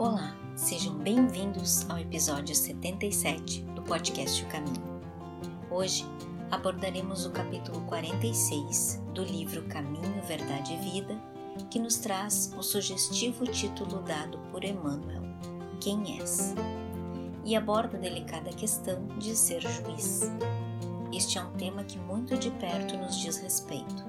Olá, sejam bem-vindos ao episódio 77 do podcast O Caminho. Hoje abordaremos o capítulo 46 do livro Caminho, Verdade e Vida, que nos traz o sugestivo título dado por Emmanuel, Quem és? E aborda a delicada questão de ser juiz. Este é um tema que muito de perto nos diz respeito.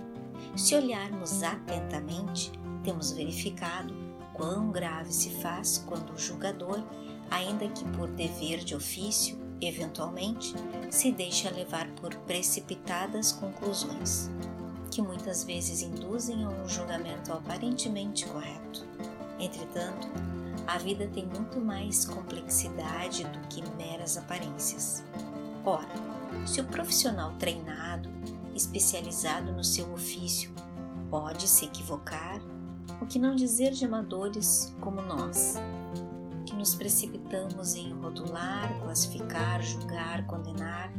Se olharmos atentamente, temos verificado quão grave se faz quando o julgador, ainda que por dever de ofício, eventualmente, se deixa levar por precipitadas conclusões, que muitas vezes induzem a um julgamento aparentemente correto. Entretanto, a vida tem muito mais complexidade do que meras aparências. Ora, se o profissional treinado, especializado no seu ofício, pode se equivocar, o que não dizer de amadores como nós, que nos precipitamos em rotular, classificar, julgar, condenar,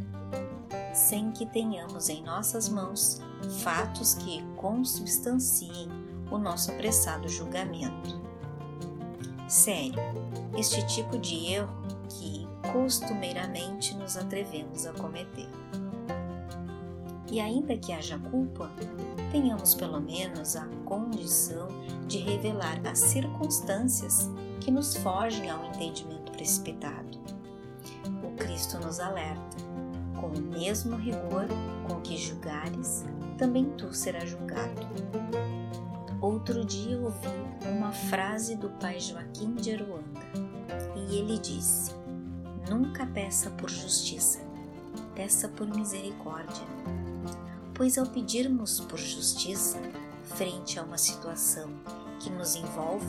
sem que tenhamos em nossas mãos fatos que consubstanciem o nosso apressado julgamento. Sério, este tipo de erro que costumeiramente nos atrevemos a cometer. E ainda que haja culpa, tenhamos pelo menos a condição de revelar as circunstâncias que nos fogem ao entendimento precipitado. O Cristo nos alerta: com o mesmo rigor com que julgares, também tu serás julgado. Outro dia ouvi uma frase do pai Joaquim de Aruanda e ele disse: Nunca peça por justiça, peça por misericórdia pois ao pedirmos por justiça frente a uma situação que nos envolve,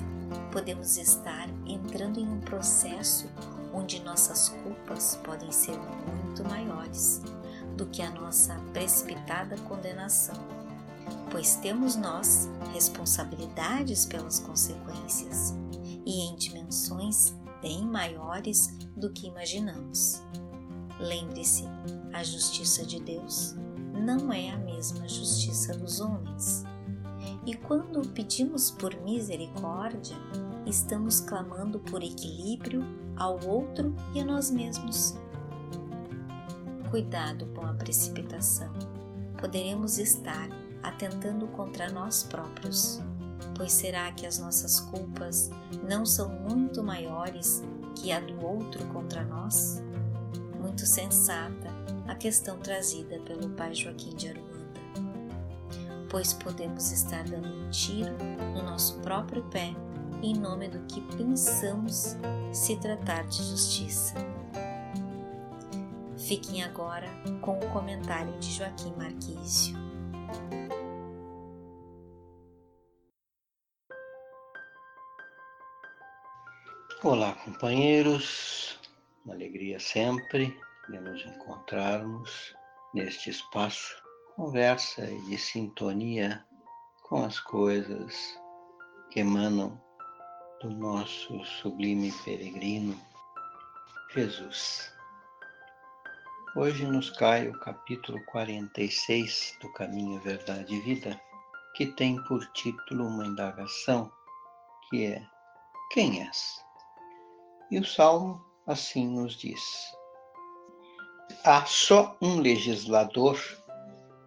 podemos estar entrando em um processo onde nossas culpas podem ser muito maiores do que a nossa precipitada condenação, pois temos nós responsabilidades pelas consequências e em dimensões bem maiores do que imaginamos. Lembre-se, a justiça de Deus não é a mesma justiça dos homens. E quando pedimos por misericórdia, estamos clamando por equilíbrio ao outro e a nós mesmos. Cuidado com a precipitação. Poderemos estar atentando contra nós próprios, pois será que as nossas culpas não são muito maiores que a do outro contra nós? Muito sensata a questão trazida pelo pai Joaquim de Aruanda. Pois podemos estar dando um tiro no nosso próprio pé em nome do que pensamos se tratar de justiça. Fiquem agora com o comentário de Joaquim Marquísio. Olá, companheiros, uma alegria sempre de nos encontrarmos neste espaço, conversa e de sintonia com as coisas que emanam do nosso sublime peregrino Jesus. Hoje nos cai o capítulo 46 do Caminho, Verdade e Vida, que tem por título uma indagação que é: Quem és? E o salmo assim nos diz: Há só um legislador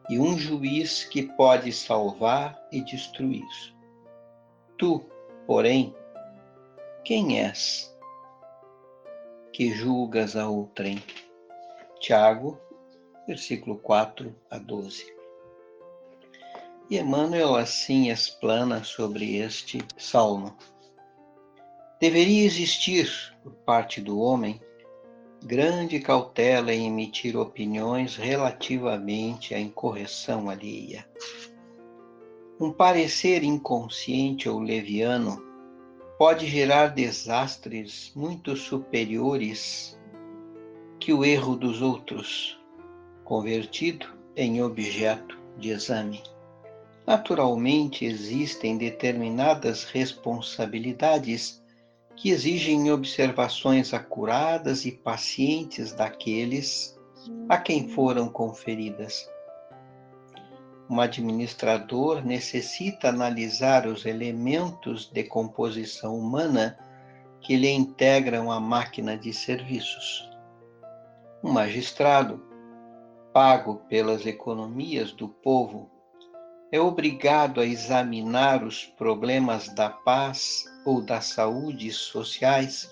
e um juiz que pode salvar e destruir. Tu, porém, quem és que julgas a outrem? Tiago, versículo 4 a 12. E Emmanuel assim explana sobre este salmo. Deveria existir, por parte do homem, grande cautela em emitir opiniões relativamente à incorreção alheia. Um parecer inconsciente ou leviano pode gerar desastres muito superiores que o erro dos outros, convertido em objeto de exame. Naturalmente, existem determinadas responsabilidades que exigem observações acuradas e pacientes daqueles a quem foram conferidas. Um administrador necessita analisar os elementos de composição humana que lhe integram a máquina de serviços. Um magistrado, pago pelas economias do povo, é obrigado a examinar os problemas da paz ou da saúde sociais,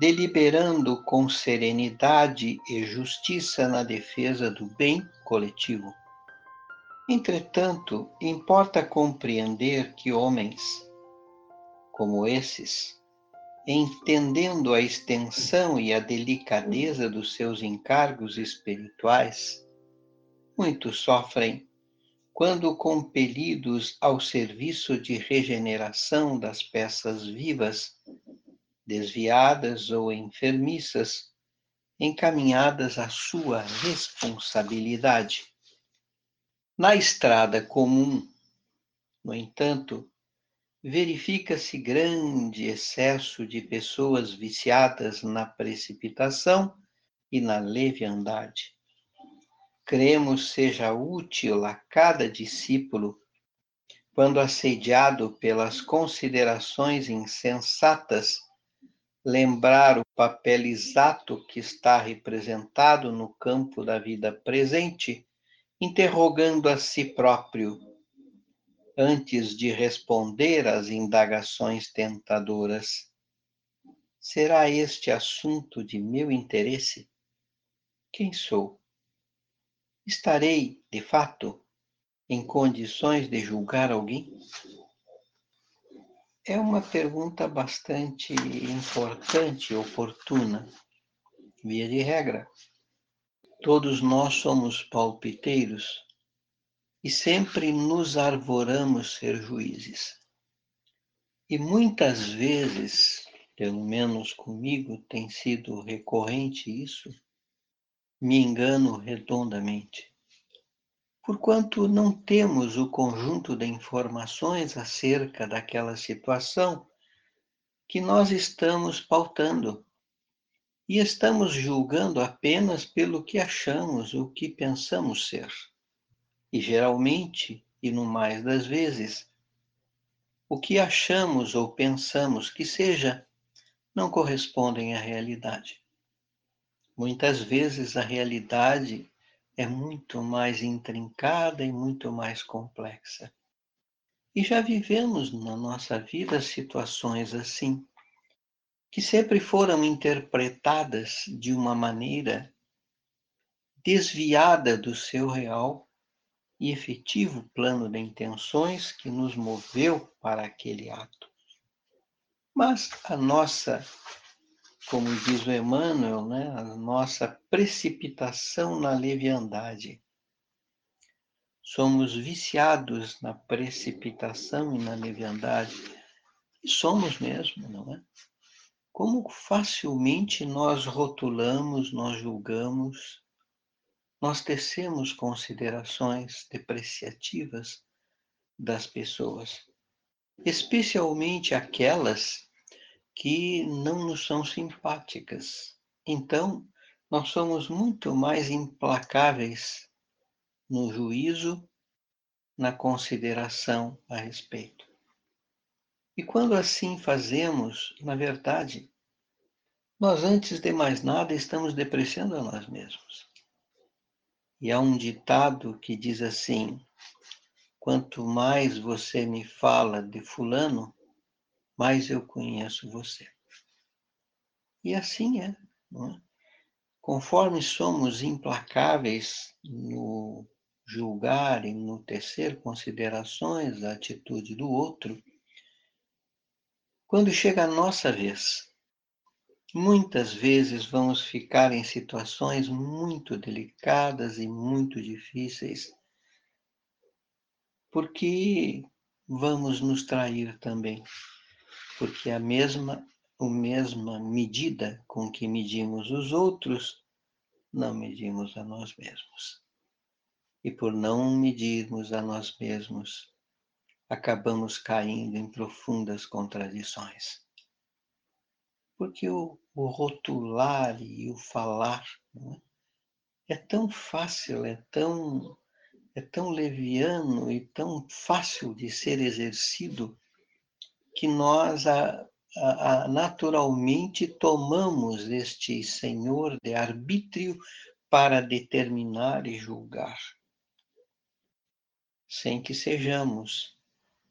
deliberando com serenidade e justiça na defesa do bem coletivo. Entretanto, importa compreender que homens como esses, entendendo a extensão e a delicadeza dos seus encargos espirituais, muitos sofrem quando compelidos ao serviço de regeneração das peças vivas, desviadas ou enfermiças, encaminhadas à sua responsabilidade. Na estrada comum, no entanto, verifica-se grande excesso de pessoas viciadas na precipitação e na leviandade. Cremos seja útil a cada discípulo, quando assediado pelas considerações insensatas, lembrar o papel exato que está representado no campo da vida presente interrogando a si próprio, antes de responder às indagações tentadoras. Será este assunto de meu interesse? Quem sou? Estarei, de fato, em condições de julgar alguém? É uma pergunta bastante importante oportuna. Via de regra, Todos nós somos palpiteiros e sempre nos arvoramos ser juízes. E muitas vezes, pelo menos comigo, tem sido recorrente isso, me engano redondamente. Porquanto não temos o conjunto de informações acerca daquela situação que nós estamos pautando e estamos julgando apenas pelo que achamos ou que pensamos ser. E geralmente, e no mais das vezes, o que achamos ou pensamos que seja não correspondem à realidade. Muitas vezes a realidade é muito mais intrincada e muito mais complexa. E já vivemos na nossa vida situações assim que sempre foram interpretadas de uma maneira desviada do seu real e efetivo plano de intenções que nos moveu para aquele ato. Mas a nossa, como diz o Emmanuel, né, a nossa precipitação na leviandade. Somos viciados na precipitação e na leviandade. E somos mesmo, não é? como facilmente nós rotulamos, nós julgamos, nós tecemos considerações depreciativas das pessoas, especialmente aquelas que não nos são simpáticas. Então, nós somos muito mais implacáveis no juízo, na consideração a respeito. E quando assim fazemos, na verdade, nós antes de mais nada estamos depreciando a nós mesmos. E há um ditado que diz assim: quanto mais você me fala de Fulano, mais eu conheço você. E assim é, é? Conforme somos implacáveis no julgar e no tecer considerações da atitude do outro, quando chega a nossa vez, muitas vezes vamos ficar em situações muito delicadas e muito difíceis, porque vamos nos trair também, porque a mesma, a mesma medida com que medimos os outros, não medimos a nós mesmos. E por não medirmos a nós mesmos, acabamos caindo em profundas contradições. Porque o, o rotular e o falar é? é tão fácil, é tão, é tão leviano e tão fácil de ser exercido que nós a, a, a, naturalmente tomamos este senhor de arbítrio para determinar e julgar, sem que sejamos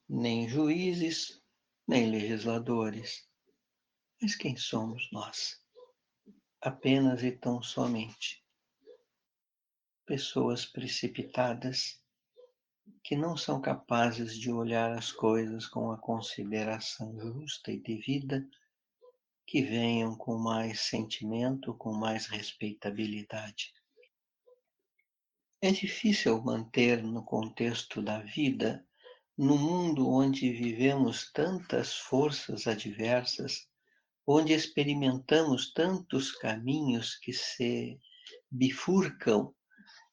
nem juízes, nem legisladores. Mas quem somos nós? Apenas e tão somente pessoas precipitadas que não são capazes de olhar as coisas com a consideração justa e devida, que venham com mais sentimento, com mais respeitabilidade. É difícil manter no contexto da vida, no mundo onde vivemos tantas forças adversas, onde experimentamos tantos caminhos que se bifurcam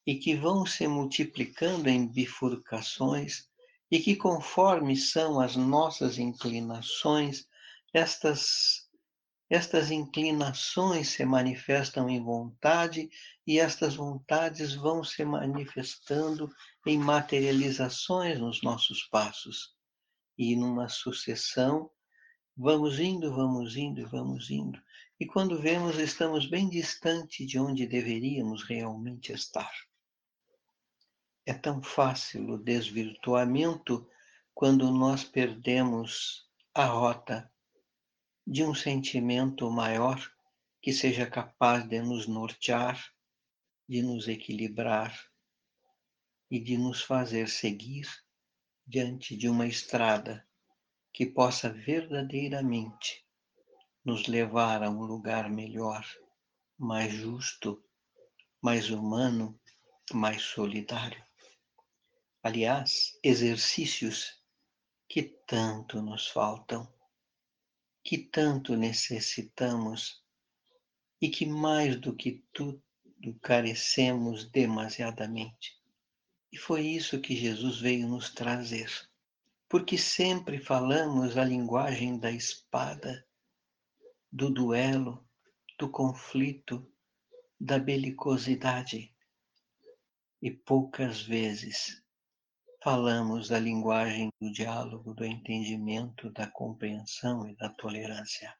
e que vão se multiplicando em bifurcações e que, conforme são as nossas inclinações, estas, estas inclinações se manifestam em vontade e estas vontades vão se manifestando em materializações nos nossos passos. E numa sucessão, vamos indo, vamos indo, vamos indo. E quando vemos, estamos bem distante de onde deveríamos realmente estar. É tão fácil o desvirtuamento quando nós perdemos a rota de um sentimento maior que seja capaz de nos nortear, de nos equilibrar e de nos fazer seguir diante de uma estrada que possa verdadeiramente nos levar a um lugar melhor, mais justo, mais humano, mais solidário aliás, exercícios que tanto nos faltam, que tanto necessitamos e que mais do que tudo carecemos demasiadamente. E foi isso que Jesus veio nos trazer. Porque sempre falamos a linguagem da espada, do duelo, do conflito, da belicosidade. E poucas vezes falamos da linguagem do diálogo, do entendimento, da compreensão e da tolerância.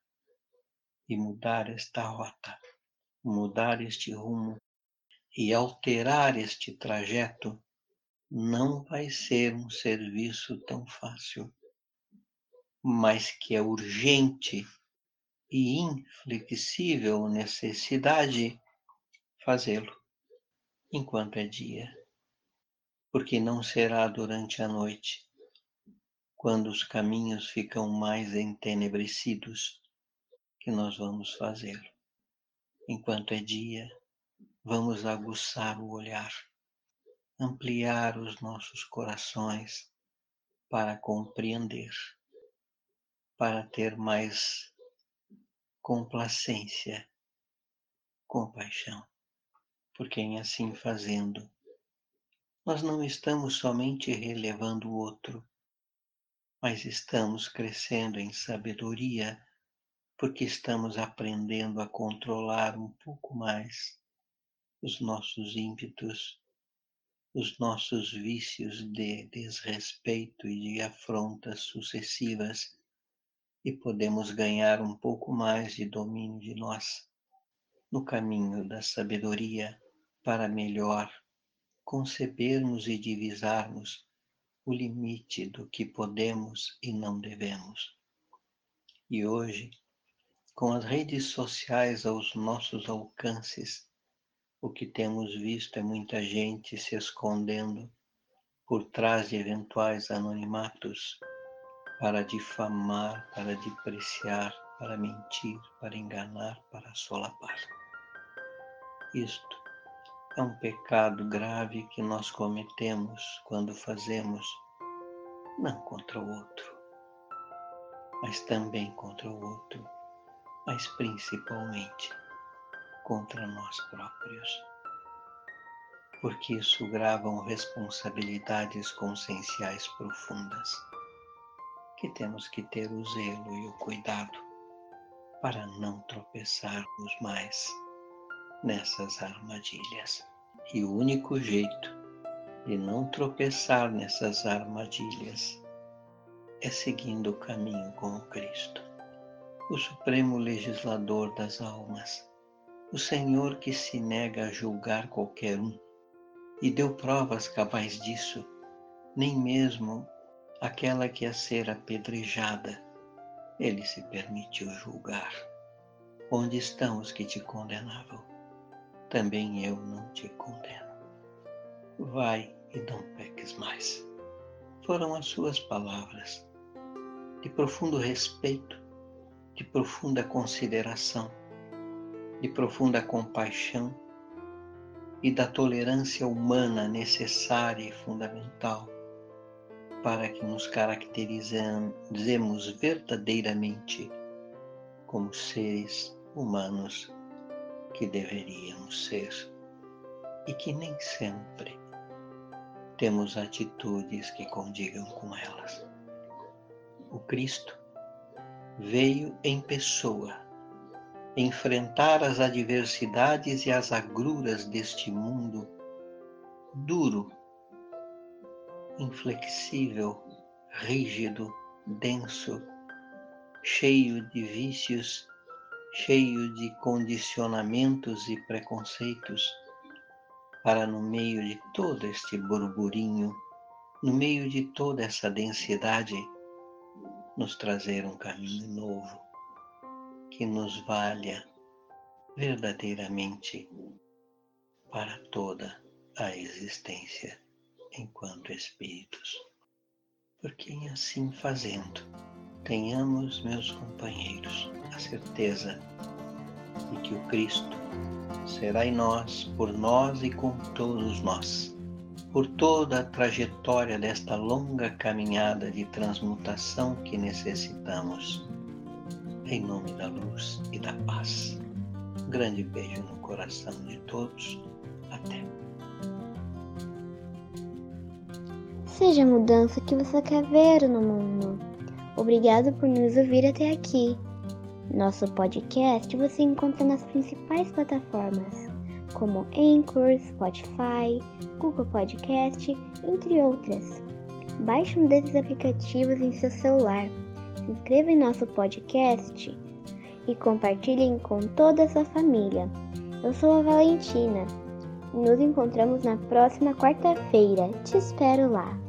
E mudar esta rota, mudar este rumo e alterar este trajeto não vai ser um serviço tão fácil, mas que é urgente e inflexível necessidade fazê-lo enquanto é dia porque não será durante a noite, quando os caminhos ficam mais entenebrecidos, que nós vamos fazê-lo. Enquanto é dia, vamos aguçar o olhar, ampliar os nossos corações para compreender, para ter mais complacência, compaixão, porque em assim fazendo, nós não estamos somente relevando o outro, mas estamos crescendo em sabedoria porque estamos aprendendo a controlar um pouco mais os nossos ímpetos, os nossos vícios de desrespeito e de afrontas sucessivas e podemos ganhar um pouco mais de domínio de nós no caminho da sabedoria para melhor concebermos e divisarmos o limite do que podemos e não devemos. E hoje, com as redes sociais aos nossos alcances, o que temos visto é muita gente se escondendo por trás de eventuais anonimatos para difamar, para depreciar, para mentir, para enganar, para solapar. Isto é um pecado grave que nós cometemos quando fazemos não contra o outro, mas também contra o outro, mas principalmente contra nós próprios. Porque isso gravam responsabilidades conscienciais profundas, que temos que ter o zelo e o cuidado para não tropeçarmos mais nessas armadilhas. E o único jeito de não tropeçar nessas armadilhas é seguindo o caminho com Cristo. o Supremo Legislador das almas, o Senhor que se nega a julgar qualquer um e deu provas cabais disso, nem mesmo aquela que a ser apedrejada, ele se permitiu julgar. Onde estão os que te condenavam? Também eu não te condeno. Vai e não peques mais. Foram as suas palavras, de profundo respeito, de profunda consideração, de profunda compaixão e da tolerância humana necessária e fundamental para que nos caracterizemos verdadeiramente como seres humanos que deveríamos ser e que nem sempre temos atitudes que condigam com elas. O Cristo veio em pessoa enfrentar as adversidades e as agruras deste mundo duro, inflexível, rígido, denso, cheio de vícios, cheio de condicionamentos e preconceitos, para no meio de todo este burburinho, no meio de toda essa densidade, nos trazer um caminho novo que nos valha verdadeiramente para toda a existência enquanto espíritos. Porque assim fazendo, tenhamos, meus companheiros, a certeza de que o Cristo será em nós, por nós e com todos nós, por toda a trajetória desta longa caminhada de transmutação que necessitamos em nome da luz e da paz. Um grande beijo no coração de todos. Até. Seja a mudança que você quer ver no mundo. Obrigado por nos ouvir até aqui. Nosso podcast você encontra nas principais plataformas, como Anchor, Spotify, Google Podcast, entre outras. Baixe um desses aplicativos em seu celular se inscreva em nosso podcast e compartilhem com toda a sua família. Eu sou a Valentina. Nos encontramos na próxima quarta-feira. Te espero lá.